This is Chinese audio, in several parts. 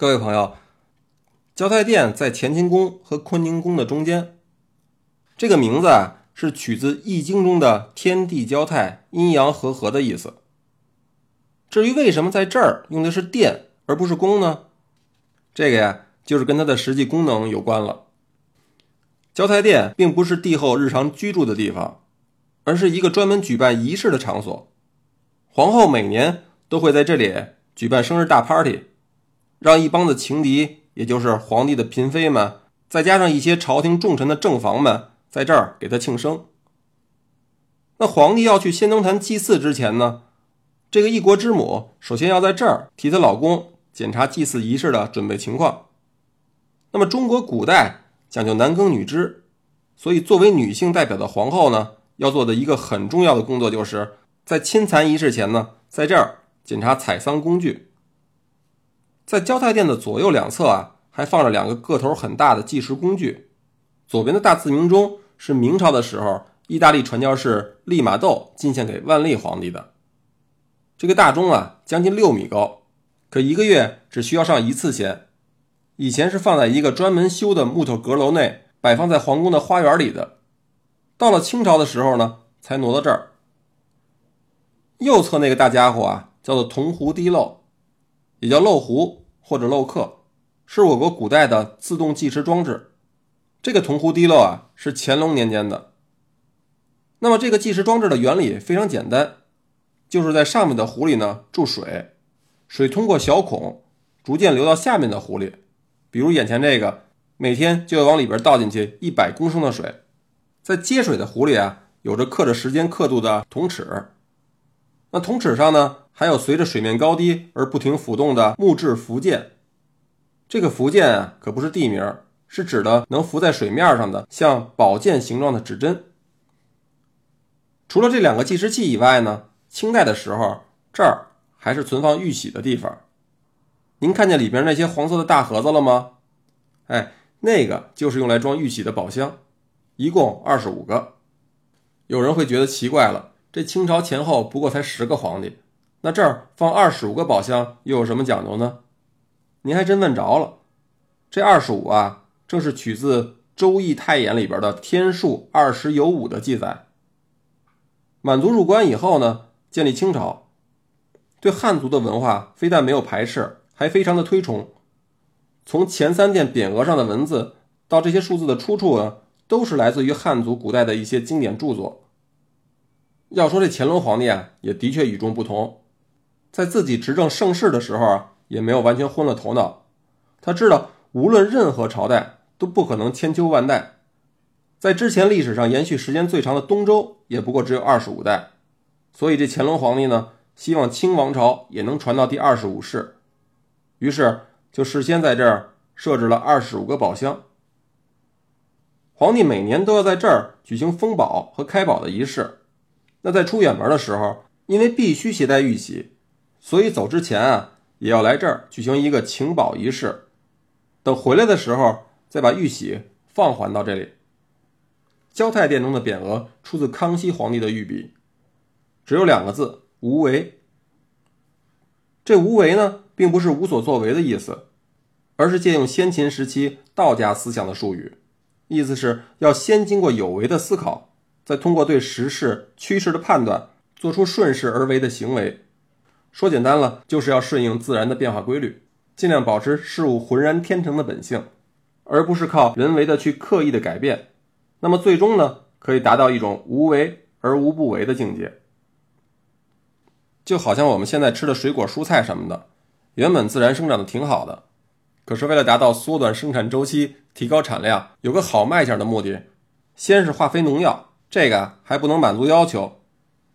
各位朋友，交泰殿在乾清宫和坤宁宫的中间。这个名字啊，是取自《易经》中的“天地交泰，阴阳和合”的意思。至于为什么在这儿用的是殿而不是宫呢？这个呀，就是跟它的实际功能有关了。交泰殿并不是帝后日常居住的地方，而是一个专门举办仪式的场所。皇后每年都会在这里举办生日大 party。让一帮的情敌，也就是皇帝的嫔妃们，再加上一些朝廷重臣的正房们，在这儿给他庆生。那皇帝要去仙登坛祭祀之前呢，这个一国之母首先要在这儿替她老公检查祭祀仪式的准备情况。那么中国古代讲究男耕女织，所以作为女性代表的皇后呢，要做的一个很重要的工作，就是在亲蚕仪式前呢，在这儿检查采桑工具。在交泰殿的左右两侧啊，还放着两个个头很大的计时工具。左边的大字明中是明朝的时候意大利传教士利玛窦进献给万历皇帝的。这个大钟啊，将近六米高，可一个月只需要上一次弦。以前是放在一个专门修的木头阁楼内，摆放在皇宫的花园里的。到了清朝的时候呢，才挪到这儿。右侧那个大家伙啊，叫做铜壶滴漏，也叫漏壶。或者漏刻，是我国古代的自动计时装置。这个铜壶滴漏啊，是乾隆年间的。那么这个计时装置的原理非常简单，就是在上面的壶里呢注水，水通过小孔逐渐流到下面的壶里。比如眼前这个，每天就要往里边倒进去一百公升的水。在接水的壶里啊，有着刻着时间刻度的铜尺。那铜尺上呢？还有随着水面高低而不停浮动的木质浮件，这个浮件啊可不是地名，是指的能浮在水面上的像宝剑形状的指针。除了这两个计时器以外呢，清代的时候这儿还是存放玉玺的地方。您看见里边那些黄色的大盒子了吗？哎，那个就是用来装玉玺的宝箱，一共二十五个。有人会觉得奇怪了，这清朝前后不过才十个皇帝。那这儿放二十五个宝箱又有什么讲究呢？您还真问着了。这二十五啊，正是取自《周易太演》里边的“天数二十有五”的记载。满族入关以后呢，建立清朝，对汉族的文化非但没有排斥，还非常的推崇。从前三殿匾额上的文字到这些数字的出处呢，都是来自于汉族古代的一些经典著作。要说这乾隆皇帝啊，也的确与众不同。在自己执政盛世的时候啊，也没有完全昏了头脑。他知道，无论任何朝代都不可能千秋万代。在之前历史上延续时间最长的东周，也不过只有二十五代。所以这乾隆皇帝呢，希望清王朝也能传到第二十五世，于是就事先在这儿设置了二十五个宝箱。皇帝每年都要在这儿举行封宝和开宝的仪式。那在出远门的时候，因为必须携带玉玺。所以走之前啊，也要来这儿举行一个请宝仪式，等回来的时候再把玉玺放还到这里。交泰殿中的匾额出自康熙皇帝的御笔，只有两个字“无为”。这“无为”呢，并不是无所作为的意思，而是借用先秦时期道家思想的术语，意思是要先经过有为的思考，再通过对时势趋势的判断，做出顺势而为的行为。说简单了，就是要顺应自然的变化规律，尽量保持事物浑然天成的本性，而不是靠人为的去刻意的改变。那么最终呢，可以达到一种无为而无不为的境界。就好像我们现在吃的水果、蔬菜什么的，原本自然生长的挺好的，可是为了达到缩短生产周期、提高产量、有个好卖相的目的，先是化肥、农药，这个还不能满足要求，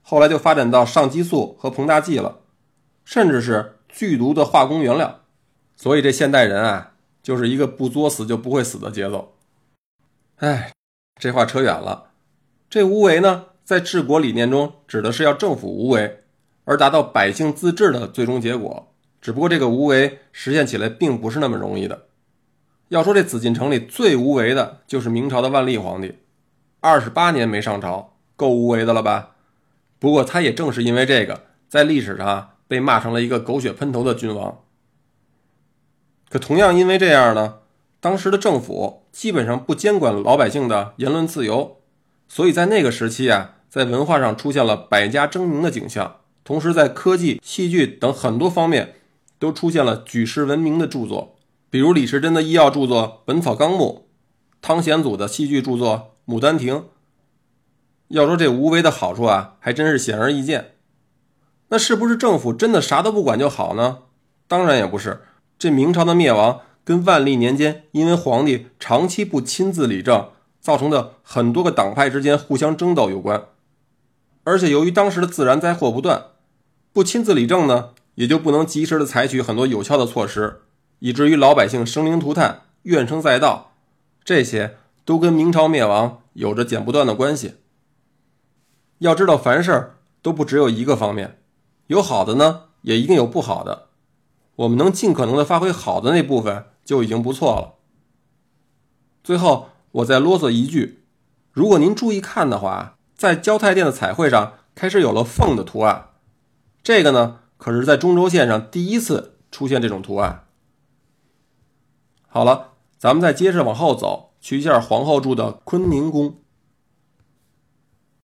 后来就发展到上激素和膨大剂了。甚至是剧毒的化工原料，所以这现代人啊，就是一个不作死就不会死的节奏。哎，这话扯远了。这无为呢，在治国理念中指的是要政府无为，而达到百姓自治的最终结果。只不过这个无为实现起来并不是那么容易的。要说这紫禁城里最无为的，就是明朝的万历皇帝，二十八年没上朝，够无为的了吧？不过他也正是因为这个，在历史上。被骂成了一个狗血喷头的君王。可同样因为这样呢，当时的政府基本上不监管老百姓的言论自由，所以在那个时期啊，在文化上出现了百家争鸣的景象，同时在科技、戏剧等很多方面都出现了举世闻名的著作，比如李时珍的医药著作《本草纲目》，汤显祖的戏剧著作《牡丹亭》。要说这无为的好处啊，还真是显而易见。那是不是政府真的啥都不管就好呢？当然也不是。这明朝的灭亡跟万历年间因为皇帝长期不亲自理政，造成的很多个党派之间互相争斗有关。而且由于当时的自然灾祸不断，不亲自理政呢，也就不能及时的采取很多有效的措施，以至于老百姓生灵涂炭、怨声载道。这些都跟明朝灭亡有着剪不断的关系。要知道，凡事都不只有一个方面，有好的呢，也一定有不好的。我们能尽可能的发挥好的那部分就已经不错了。最后，我再啰嗦一句：如果您注意看的话，在交泰殿的彩绘上开始有了凤的图案，这个呢，可是在中轴线上第一次出现这种图案。好了，咱们再接着往后走，去一下皇后住的坤宁宫。